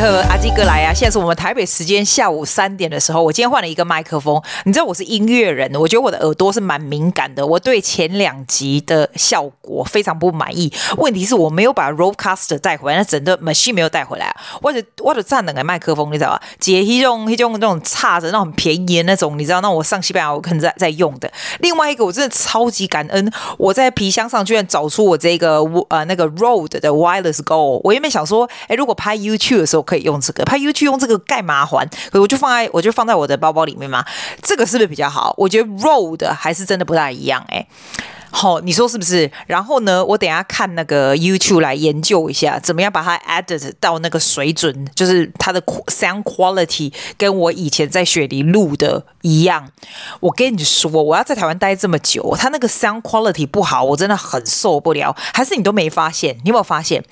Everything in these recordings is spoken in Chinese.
和阿基哥来啊！现在是我们台北时间下午三点的时候。我今天换了一个麦克风，你知道我是音乐人，我觉得我的耳朵是蛮敏感的。我对前两集的效果非常不满意。问题是我没有把 Rodecaster 带回来，那整个 machine 没有带回来。我的我的站两个麦克风，你知道吧？姐一种一种那种差着那种很便宜的那种，你知道？那我上西班牙我可能在在用的。另外一个我真的超级感恩，我在皮箱上居然找出我这个呃那个 Road 的 Wireless Go。我原本想说，哎，如果拍 YouTube 的时候可以用这个，拍 YouTube 用这个盖麻烦，可我就放在我就放在我的包包里面嘛。这个是不是比较好？我觉得 road 还是真的不太一样哎。好，你说是不是？然后呢，我等下看那个 YouTube 来研究一下，怎么样把它 edit 到那个水准，就是它的 sound quality 跟我以前在雪梨录的一样。我跟你说，我要在台湾待这么久，它那个 sound quality 不好，我真的很受不了。还是你都没发现？你有没有发现？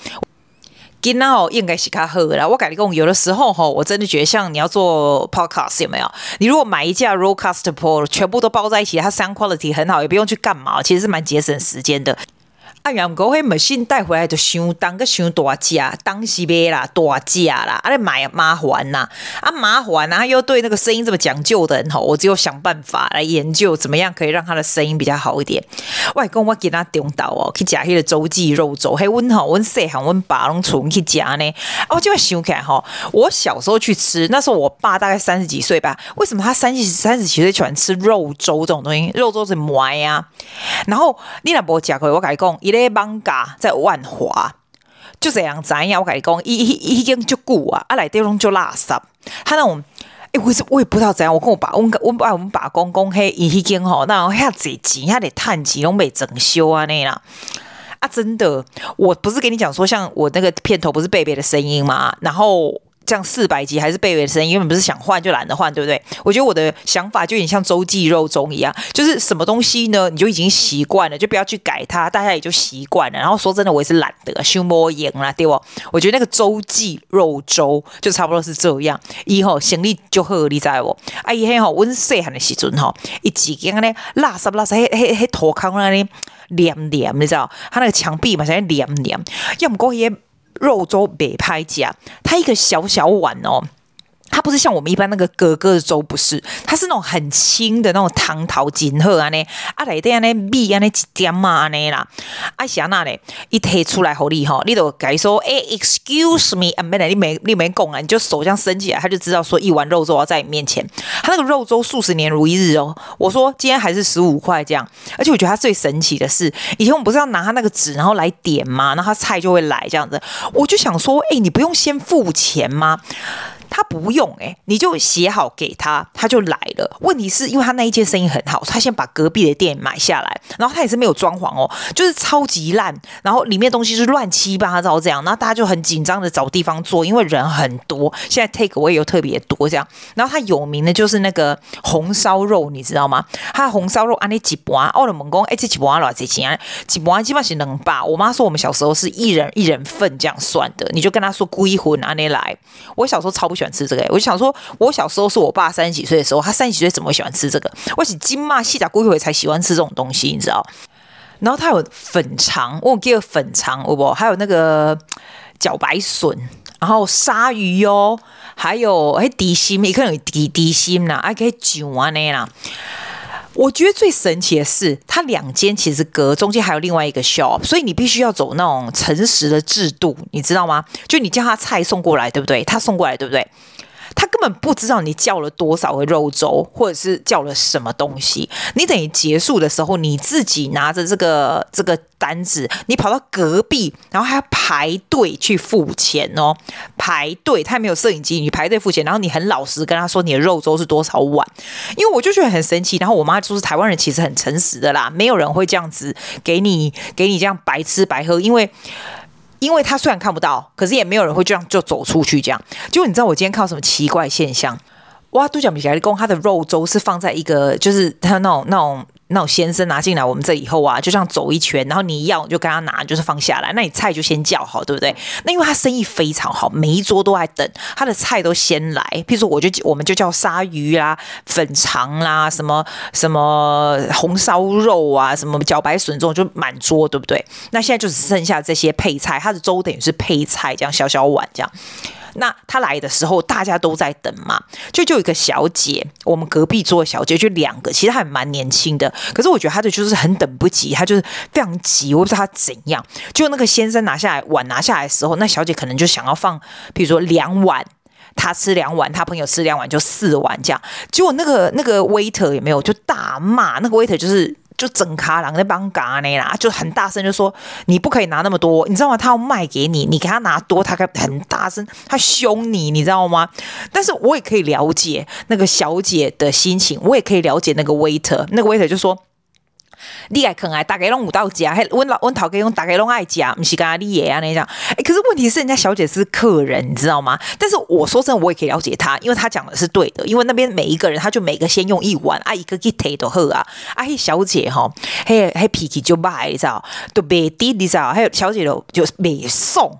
今天哦，应该是较好啦。我跟你讲，有的时候吼，我真的觉得像你要做 podcast 有没有？你如果买一架 Rodecaster Pro，全部都包在一起，它 sound quality 很好，也不用去干嘛，其实是蛮节省时间的。啊，杨哥，迄 machine 带回来就伤重，个伤大架，当时买啦，大架啦，啊，你买麻烦呐，啊，麻烦啊，又对那个声音这么讲究的人吼，我只有想办法来研究怎么样可以让他的声音比较好一点。外公我给他中岛哦，去食迄个周记肉粥，嘿，阮吼，阮细汉阮爸拢出去食呢。啊，我就会想起来吼，我小时候去吃，那时候我爸大概三十几岁吧，为什么他三十三十几岁喜欢吃肉粥这种东西？肉粥是麦呀，然后你若无食过，我甲你讲。伊咧艋舺在万华，就这样子呀。我跟你讲，伊伊伊已经就古啊，啊来地方就垃圾。他那种，哎、欸，我是我也不知道怎样。我跟我爸，我我爸，我们爸公公嘿，伊已经吼，那遐济钱，遐得趁钱，拢没整修啊那啦。啊，真的，我不是跟你讲说，像我那个片头不是贝贝的声音吗？然后。像四百集还是贝贝的声音，因为不是想换就懒得换，对不对？我觉得我的想法就有点像周记肉粽一样，就是什么东西呢，你就已经习惯了，就不要去改它，大家也就习惯了。然后说真的，我也是懒得修磨盐啦，对不？我觉得那个周记肉粥就差不多是这样，以后行李就好，你知不？啊，以后我细汉的时阵吼，一几间呢，垃圾垃圾，黑黑黑土坑那里黏黏，你知道？它那个墙壁嘛，像黏黏，要么过些。肉粥别拍假，它一个小小碗哦。它不是像我们一般那个格格的粥，不是，它是那种很轻的那种糖桃金鹤啊呢，啊来点呢米啊呢几点嘛呢啦，啊啥那嘞，一提出来好厉害，你都改说哎，excuse me，啊没来你没你没讲啊，你就手这样伸起来，他就知道说一碗肉粥要在你面前，他那个肉粥数十年如一日哦，我说今天还是十五块这样，而且我觉得他最神奇的是，以前我们不是要拿他那个纸然后来点吗？然后他菜就会来这样子，我就想说，哎，你不用先付钱吗？他不用哎、欸，你就写好给他，他就来了。问题是因为他那一间生意很好，他先把隔壁的店买下来，然后他也是没有装潢哦，就是超级烂，然后里面东西是乱七八糟这样，然后大家就很紧张的找地方做，因为人很多。现在 take away 又特别多这样，然后他有名的就是那个红烧肉，你知道吗？他红烧肉按那几盘，我的猛公哎，这几盘多少钱啊？几盘基本上是能把。我妈说我们小时候是一人一人份这样算的，你就跟他说归魂按那来。我小时候超不喜欢吃这个，我就想说，我小时候是我爸三十几岁的时候，他三十几岁怎么会喜欢吃这个？我是金马细甲龟回才喜欢吃这种东西，你知道？然后他有粉肠，我给个粉肠，我不还有那个茭白笋，然后鲨鱼哟、哦，还有哎底心，也可能有底底心啦，还可以酒啊那啦。我觉得最神奇的是，它两间其实隔中间还有另外一个 shop，所以你必须要走那种诚实的制度，你知道吗？就你叫他菜送过来，对不对？他送过来，对不对？他根本不知道你叫了多少个肉粥，或者是叫了什么东西。你等于结束的时候，你自己拿着这个这个单子，你跑到隔壁，然后还要排队去付钱哦。排队，他没有摄影机，你排队付钱，然后你很老实跟他说你的肉粥是多少碗。因为我就觉得很神奇。然后我妈就是台湾人，其实很诚实的啦，没有人会这样子给你给你这样白吃白喝，因为。因为他虽然看不到，可是也没有人会这样就走出去这样。结果你知道我今天看到什么奇怪现象？哇，都讲比起来，公他的肉粥是放在一个，就是他那种那种。那种先生拿进来我们这以后啊，就这样走一圈，然后你要就跟他拿，就是放下来。那你菜就先叫好，对不对？那因为他生意非常好，每一桌都在等他的菜都先来。譬如说，我就我们就叫鲨鱼啦、粉肠啦、什么什么红烧肉啊、什么茭白笋这种，就满桌，对不对？那现在就只剩下这些配菜，他的粥等于是配菜，这样小小碗这样。那他来的时候，大家都在等嘛，就就有一个小姐，我们隔壁桌的小姐，就两个，其实还蛮年轻的，可是我觉得她的就是很等不及，她就是非常急，我不知道她怎样。就那个先生拿下来碗拿下来的时候，那小姐可能就想要放，比如说两碗，他吃两碗，他朋友吃两碗，就四碗这样。结果那个那个 waiter 也没有，就大骂那个 waiter 就是。就整卡郎那帮嘎呢啦，就很大声就说你不可以拿那么多，你知道吗？他要卖给你，你给他拿多，他很大声，他凶你，你知道吗？但是我也可以了解那个小姐的心情，我也可以了解那个 waiter，那个 waiter 就说。你爱啃爱，大家拢有到家，还温老温头家用大家拢爱家，不是跟他你也啊那样。哎，可是问题是人家小姐是客人，你知道吗？但是我说真的，我也可以了解他，因为他讲的是对的。因为那边每一个人，他就每个先用一碗，啊一个给提都喝啊。啊，嘿小姐哈，嘿嘿脾气就坏，你知道？都别滴，你知道？还有小姐都就没送。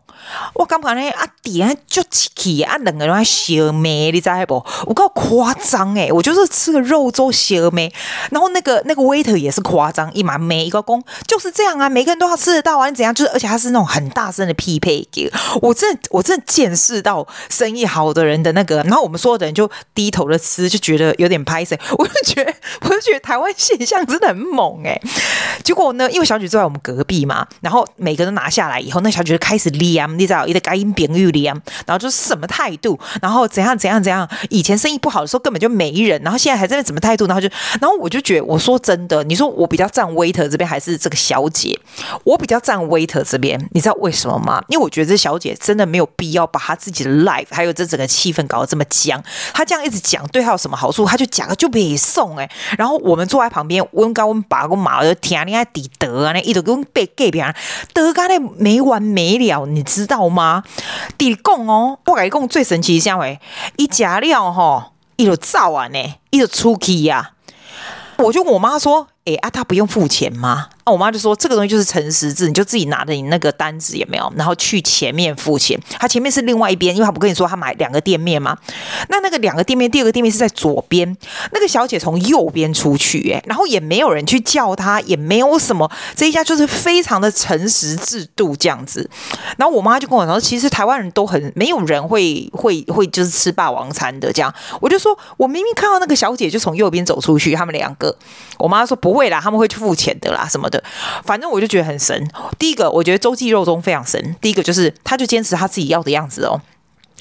我感觉呢，阿弟啊，就起啊，两个人还小妹，你知道不？我够夸张诶，我就是吃个肉粥小妹，然后那个那个 waiter 也是夸张，一嘛每一个工就是这样啊，每个人都要吃得到啊，你怎样？就是而且他是那种很大声的匹配给，我真我真的见识到生意好的人的那个，然后我们所有的人就低头的吃，就觉得有点拍谢，我就觉得我就觉得台湾现象真的很猛诶。结果呢，因为小姐坐在我们隔壁嘛，然后每个人拿下来以后，那小姐就开始练。你知道，一个改音饼玉莲，然后就是什么态度，然后怎样怎样怎样。以前生意不好的时候根本就没人，然后现在还在那什么态度，然后就，然后我就觉得，我说真的，你说我比较站 waiter 这边还是这个小姐？我比较站 waiter 这边，你知道为什么吗？因为我觉得这小姐真的没有必要把她自己的 life 还有这整个气氛搞得这么僵。她这样一直讲，对她有什么好处？她就讲了就别送哎。然后我们坐在旁边，温高温拔个马就听你爱抵得啊，那一直跟被给别人得干的没完没了，你知知道吗？弟讲哦，我跟你讲最神奇是啥会？一加料吼，伊就造完呢，伊就出去呀。我就问我妈说，哎啊，他不用付钱吗？我妈就说：“这个东西就是诚实制，你就自己拿着你那个单子也没有，然后去前面付钱。他前面是另外一边，因为他不跟你说他买两个店面吗？那那个两个店面，第二个店面是在左边。那个小姐从右边出去，哎，然后也没有人去叫她，也没有什么。这一家就是非常的诚实制度这样子。然后我妈就跟我说，其实台湾人都很没有人会会会就是吃霸王餐的这样。我就说，我明明看到那个小姐就从右边走出去，他们两个，我妈说不会啦，他们会去付钱的啦什么的。”反正我就觉得很神。第一个，我觉得周记肉中非常神。第一个就是，他就坚持他自己要的样子哦。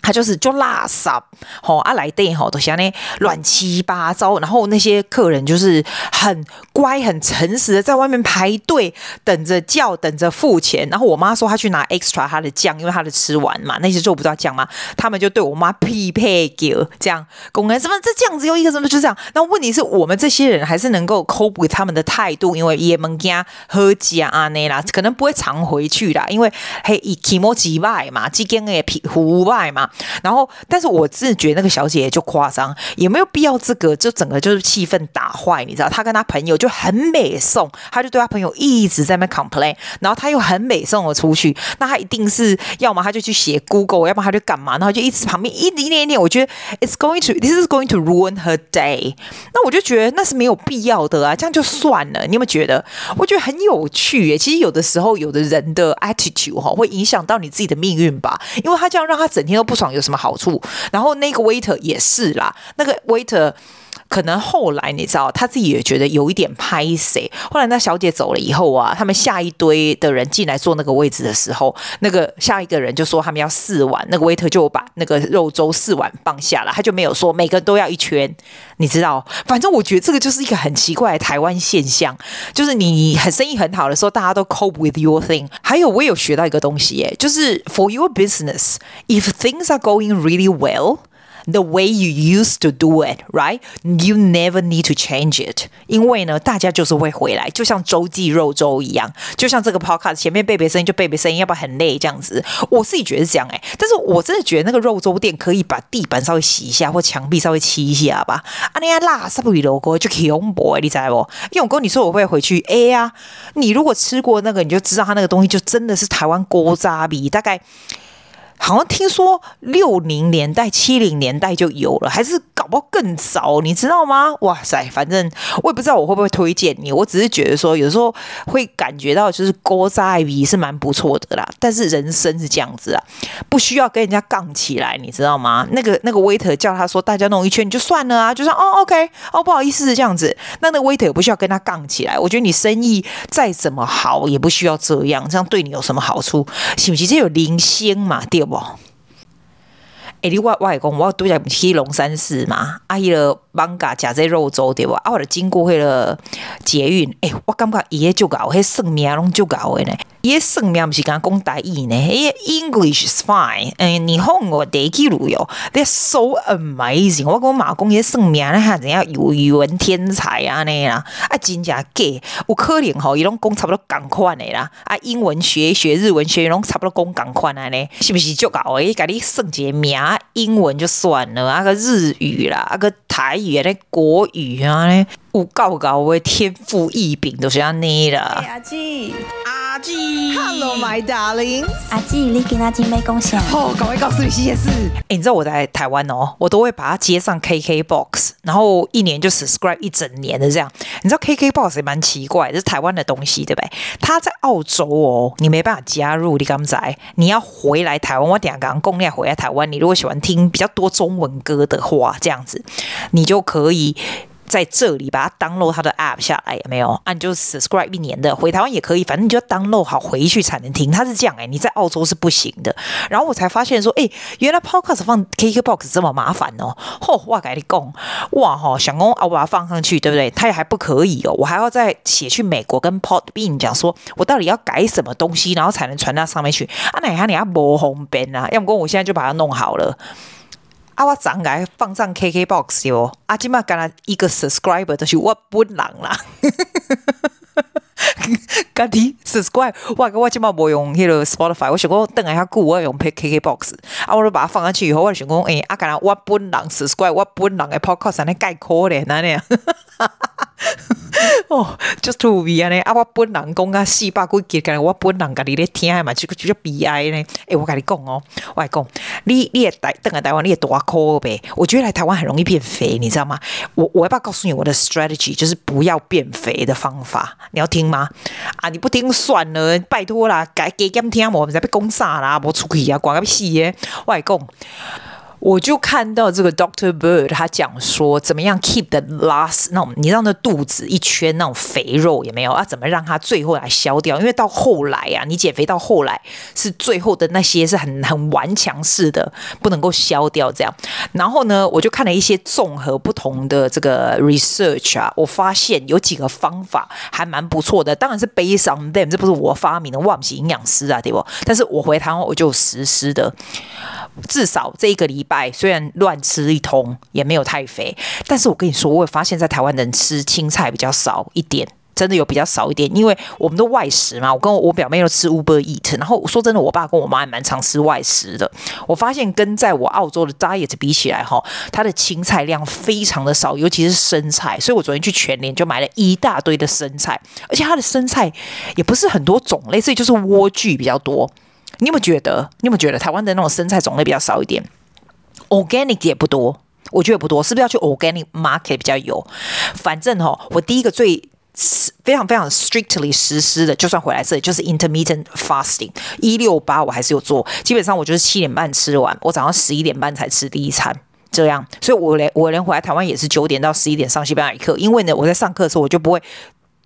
他就是就垃圾，吼啊来电吼都像那乱七八糟，然后那些客人就是很乖很诚实的在外面排队等着叫等着付钱，然后我妈说她去拿 extra 她的酱，因为她的吃完嘛，那些做不知道酱嘛，他们就对我妈匹配给这样，公然什么这酱只有一个什么就这样，那问题是我们这些人还是能够 cope 他们的态度，因为也门家喝假啊那啦，可能不会常回去啦，因为嘿以起莫几外嘛，几间也皮糊外嘛。然后，但是我自觉那个小姐姐就夸张，也没有必要这个，就整个就是气氛打坏，你知道？她跟她朋友就很美送，她就对她朋友一直在那 complain，然后她又很美送了出去，那她一定是要么她就去写 Google，要么她就干嘛，然后就一直旁边一点一点点，我觉得 it's going to this is going to ruin her day，那我就觉得那是没有必要的啊，这样就算了。你有没有觉得？我觉得很有趣耶。其实有的时候，有的人的 attitude 哈会影响到你自己的命运吧，因为他这样让他整天都不爽。有什么好处？然后那个 waiter 也是啦，那个 waiter 可能后来你知道，他自己也觉得有一点拍谁。后来那小姐走了以后啊，他们下一堆的人进来坐那个位置的时候，那个下一个人就说他们要四碗，那个 waiter 就把那个肉粥四碗放下了，他就没有说每个都要一圈，你知道？反正我觉得这个就是一个很奇怪的台湾现象，就是你很生意很好的时候，大家都 cope with your thing。还有我也有学到一个东西，耶，就是 for your business if things are going really well。The way you used to do it, right? You never need to change it. 因为呢，大家就是会回来，就像周记肉粥一样，就像这个 podcast 前面贝贝声音就贝贝声音，要不要很累这样子。我自己觉得是这样哎、欸，但是我真的觉得那个肉粥店可以把地板稍微洗一下，或墙壁稍微漆一下吧。啊，那样垃圾不离 logo 就恐怖哎，你知不？因为我跟你说我会回去，哎呀，你如果吃过那个，你就知道他那个东西就真的是台湾古早味，大概。好像听说六零年代、七零年代就有了，还是搞不好更早，你知道吗？哇塞，反正我也不知道我会不会推荐你，我只是觉得说有时候会感觉到就是古早味是蛮不错的啦。但是人生是这样子啊，不需要跟人家杠起来，你知道吗？那个那个 waiter 叫他说大家弄一圈你就算了啊，就说哦 OK 哦不好意思这样子，那那个 waiter 也不需要跟他杠起来。我觉得你生意再怎么好也不需要这样，这样对你有什么好处？是不是这有零星嘛？对不？哎，你外外公，我拄只去龙山寺嘛，啊，迄个艋舺食这肉粥对无？啊，我着经过迄个捷运，哎，我感觉伊个就搞，迄算命拢就搞的呢。伊个算命毋是讲讲台语呢，伊个 English is fine，嗯，日本我第几路哟，They're so amazing。我讲马公伊算命咧，哈，怎样有语文天才啊呢啦？啊，真正假，有可能吼，伊拢讲差不多共款的啦。啊，英文学一学，日文学拢差不多讲共款啊呢，是不是就搞诶？伊甲你算一个名。英文就算了，啊个日语啦，啊个台语啊，那国语啊，咧有够够的天赋异禀，都是安尼啦。阿姊，阿姊，Hello my darling，阿姊，你今仔日要讲啥？好，赶快告诉你这件事。哎，你知道我在台湾哦，我都会把它接上 KKBOX，然后一年就 subscribe 一整年的这样。你知道 KKBOX 也蛮奇怪，这是台湾的东西，对不对？它在澳洲哦，你没办法加入，你刚才？你要回来台湾，我等下刚刚攻略回来台湾，你如果喜欢听比较多中文歌的话，这样子，你就可以。在这里把它 download 它的 app 下来有没有？啊，你就 subscribe 一年的，回台湾也可以，反正你就要 download 好回去才能听。它是这样哎、你在澳洲是不行的。然后我才发现说，哎、原来 podcast 放 KKBOX 这么麻烦哦。嚯，哇，跟你讲，哇哈，想讲啊，我把它放上去，对不对？它也还不可以哦，我还要再写去美国跟 Podbean 讲说，我到底要改什么东西，然后才能传到上面去。啊，那你看你要无方便啊，要不我现在就把它弄好了。啊，我怎个放上 KKBOX 哦？啊，今嘛干了一个 subscriber 就是我本人啦。家己 subscribe，我我今嘛无用迄个 Spotify，我想讲等下久我用 KKBOX，啊，我就把它放上去以后，我就想讲，诶、欸，啊，干了我本人 subscribe，我本人的 podcast，安尼介可怜安尼。哦，就特别安尼啊！我本人讲啊，四百几集，干我本人家己咧听嘛，就就悲哀呢。哎、欸，我跟你讲哦，我来讲，你你也台等下台湾，你也大箍呗。我觉得来台湾很容易变肥，你知道吗？我我要不要告诉你我的 strategy，就是不要变肥的方法？你要听吗？啊，你不听算了，拜托啦，改给他们听我们在被攻杀啦，我出去啊，管个屁耶！我来讲。我就看到这个 Doctor Bird，他讲说怎么样 keep the last 那种，你让那肚子一圈那种肥肉也没有？啊，怎么让它最后来消掉？因为到后来啊，你减肥到后来是最后的那些是很很顽强式的，不能够消掉这样。然后呢，我就看了一些综合不同的这个 research 啊，我发现有几个方法还蛮不错的。当然是 based on them，这不是我发明的，我不是营养师啊，对不？但是我回台湾我就实施的。至少这一个礼拜，虽然乱吃一通，也没有太肥。但是我跟你说，我也发现，在台湾人吃青菜比较少一点，真的有比较少一点。因为我们都外食嘛，我跟我表妹都吃 Uber Eat。然后说真的，我爸跟我妈也蛮常吃外食的。我发现跟在我澳洲的 diet 比起来，哈，它的青菜量非常的少，尤其是生菜。所以我昨天去全联就买了一大堆的生菜，而且它的生菜也不是很多种类，所以就是莴苣比较多。你有没有觉得？你有没有觉得台湾的那种生菜种类比较少一点？Organic 也不多，我觉得也不多，是不是要去 Organic Market 比较有？反正哈，我第一个最非常非常 strictly 实施的，就算回来这里就是 Intermittent Fasting，一六八我还是有做，基本上我就是七点半吃完，我早上十一点半才吃第一餐，这样，所以我连我连回来台湾也是九点到十一点上西班牙语课，因为呢我在上课的时候我就不会。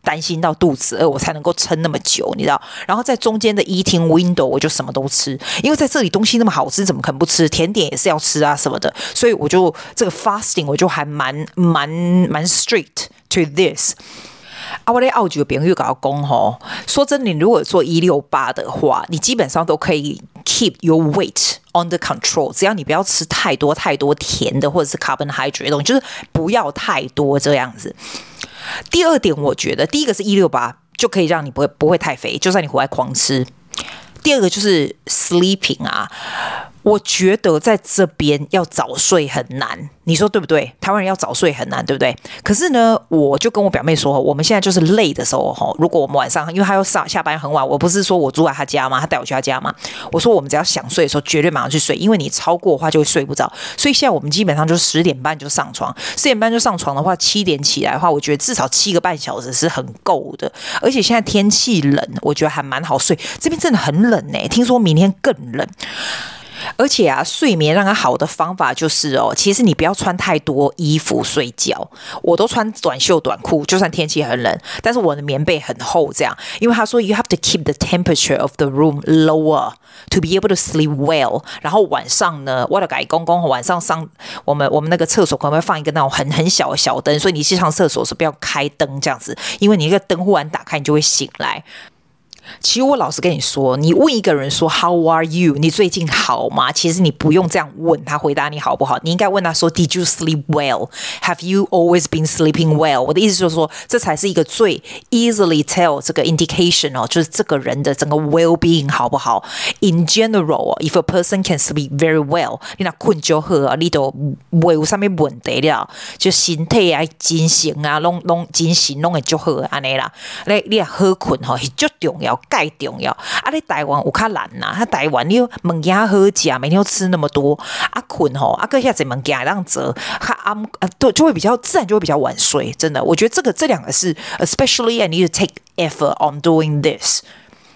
担心到肚子饿，我才能够撑那么久，你知道？然后在中间的 eating window，我就什么都吃，因为在这里东西那么好吃，怎么可能不吃？甜点也是要吃啊，什么的。所以我就这个 fasting，我就还蛮蛮蛮 strict to this。啊，我在澳洲朋友跟我讲吼，说真的，你如果做一六八的话，你基本上都可以 keep your weight under control，只要你不要吃太多太多甜的或者是 carbohydrate 的东西，就是不要太多这样子。第二点，我觉得第一个是一六八就可以让你不会不会太肥，就算你回来狂吃。第二个就是 sleeping 啊，我觉得在这边要早睡很难，你说对不对？台湾人要早睡很难，对不对？可是呢，我就跟我表妹说，我们现在就是累的时候吼。如果我们晚上，因为她要上下班很晚，我不是说我住在她家吗？她带我去她家吗？我说我们只要想睡的时候，绝对马上去睡，因为你超过的话就会睡不着。所以现在我们基本上就是十点半就上床，十点半就上床的话，七点起来的话，我觉得至少七个半小时是很够的。而且现在天气冷，我觉得还蛮好睡。这边真的很冷呢，听说明天更冷。而且啊，睡眠让它好的方法就是哦，其实你不要穿太多衣服睡觉。我都穿短袖短裤，就算天气很冷，但是我的棉被很厚，这样。因为他说，you have to keep the temperature of the room lower to be able to sleep well。然后晚上呢，我的改公公晚上上我们我们那个厕所可能会放一个那种很很小的小灯，所以你去上厕所是不要开灯这样子，因为你那个灯忽然打开，你就会醒来。其实我老实跟你说，你问一个人说 How are you？你最近好吗？其实你不用这样问他回答你好不好，你应该问他说 Did you sleep well？Have you always been sleeping well？我的意思就是说，这才是一个最 easily tell 这个 indication 哦，就是这个人的整个 well-being 好不好？In general，if a person can sleep very well，你那困就好啊，你都没有什么问题了，就身体啊、精神啊、拢拢精神拢会就好安尼啦。你你好困吼是最重要。介重要啊！你台湾有较难呐，他台湾你物件好食，每天要吃那么多啊，困吼啊，阁遐侪物件这样子，他暗啊，对，就会比较自然，就会比较晚睡。真的，我觉得这个这两个是，especially I need to take effort on doing this，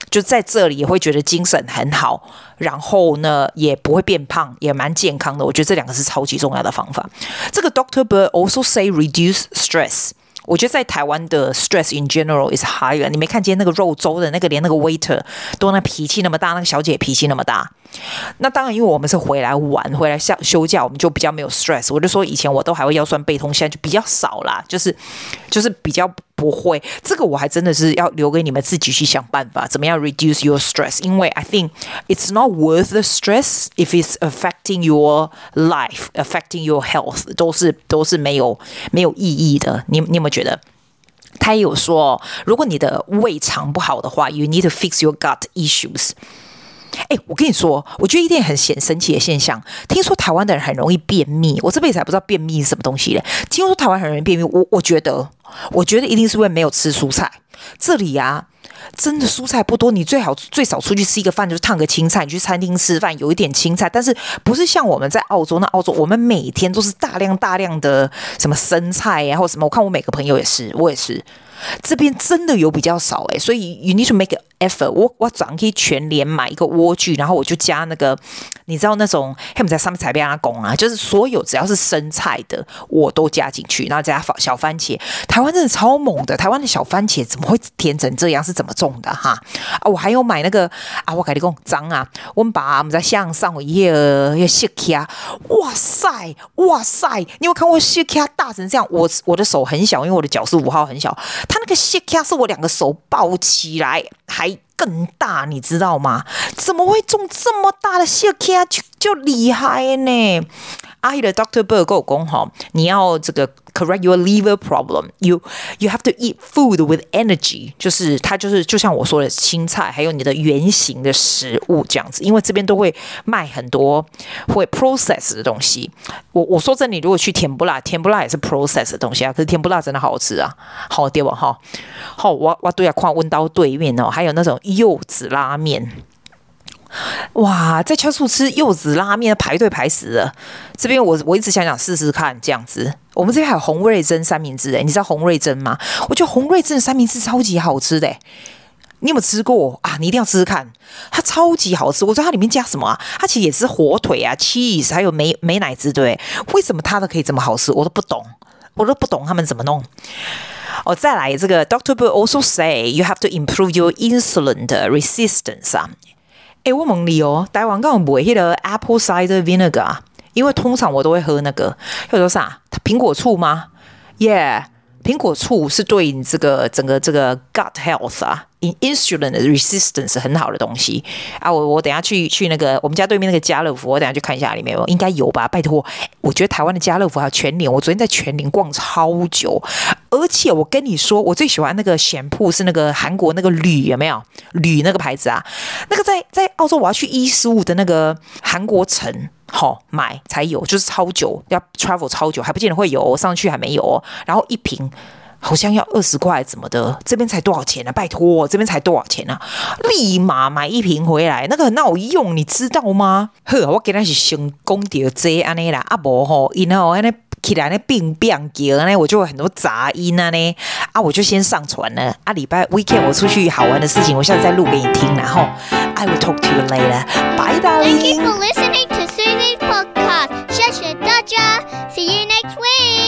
就在这里也会觉得精神很好，然后呢也不会变胖，也蛮健康的。我觉得这两个是超级重要的方法。这个 Doctor Bird also say reduce stress。我觉得在台湾的 stress in general is higher。你没看见那个肉粥的那个，连那个 waiter 都那脾气那么大，那个小姐脾气那么大。那当然，因为我们是回来玩，回来像休假，我们就比较没有 stress。我就说以前我都还会腰酸背痛，现在就比较少啦，就是就是比较不会。这个我还真的是要留给你们自己去想办法，怎么样 reduce your stress。因为 I think it's not worth the stress if it's affecting your life, affecting your health，都是都是没有没有意义的。你你有没有觉得？他也有说，如果你的胃肠不好的话，you need to fix your gut issues。哎，我跟你说，我觉得一点很显神奇的现象。听说台湾的人很容易便秘，我这辈子还不知道便秘是什么东西嘞。听说台湾很容易便秘，我我觉得，我觉得一定是因为没有吃蔬菜。这里啊，真的蔬菜不多，你最好最少出去吃一个饭就是烫个青菜。你去餐厅吃饭有一点青菜，但是不是像我们在澳洲？那澳洲我们每天都是大量大量的什么生菜呀，或什么。我看我每个朋友也是，我也是。这边真的有比较少哎，所以 you need to make effort。我我早上可以全联买一个莴苣，然后我就加那个，你知道那种他们在上面采边阿公啊，就是所有只要是生菜的我都加进去，然后加小番茄。台湾真的超猛的，台湾的小番茄怎么会甜成这样？是怎么种的哈？啊，我还有买那个啊，我跟你讲脏啊，我们把我们在向上我一页要切开，哇塞哇塞，你有看过切开大成这样？我我的手很小，因为我的脚是五号很小。他那个蟹卡是我两个手抱起来还更大，你知道吗？怎么会中这么大的蟹卡就就厉害呢？阿姨的 Doctor Bird 跟我讲哈，你要这个 correct your liver problem，you you have to eat food with energy，就是它就是就像我说的青菜，还有你的原型的食物这样子，因为这边都会卖很多会 process 的东西。我我说真的，你如果去甜不辣，甜不辣也是 process 的东西啊，可是甜不辣真的好吃啊，好对吧？哈，好，我我对啊，看问到对面哦，还有那种柚子拉面。哇，在超市吃柚子拉面排队排死了。这边我我一直想想试试看这样子。我们这边还有洪瑞珍三明治诶，你知道洪瑞珍吗？我觉得洪瑞珍的三明治超级好吃的。你有没有吃过啊？你一定要吃吃看，它超级好吃。我知道它里面加什么啊？它其实也是火腿啊，cheese，还有美美乃滋，对？为什么它的可以这么好吃？我都不懂，我都不懂他们怎么弄。哦，再来这个 Doctor Bird also say you have to improve your insulin resistance 啊。哎，我问你哦，台湾刚有卖迄个 apple cider vinegar 啊？因为通常我都会喝那个，叫做啥？苹果醋吗？耶、苹果醋是对你这个整个这个 gut health 啊，insulin resistance 很好的东西啊。我我等下去去那个我们家对面那个家乐福，我等下去看一下里面有，应该有吧？拜托，我觉得台湾的家乐福还有全联，我昨天在全联逛超久，而且我跟你说，我最喜欢那个咸铺是那个韩国那个铝，有没有铝那个牌子啊？那个在在澳洲我要去一四五的那个韩国城。好、哦、买才有，就是超久要 travel 超久，还不见得会有，上去还没有。然后一瓶好像要二十块，怎么的？这边才多少钱呢、啊？拜托，这边才多少钱呢、啊？立马买一瓶回来，那个很好用，你知道吗？呵，我给他是先讲到这安尼啦，啊无吼，然后安尼起来那变变叫呢，我就有很多杂音啊呢，啊我就先上传了。啊礼拜 weekend 我出去好玩的事情，我下次再录给你听，然后 I will talk to you later. Bye, darling. Thank you for listening to Susie's podcast. 谢谢大家，See you next week.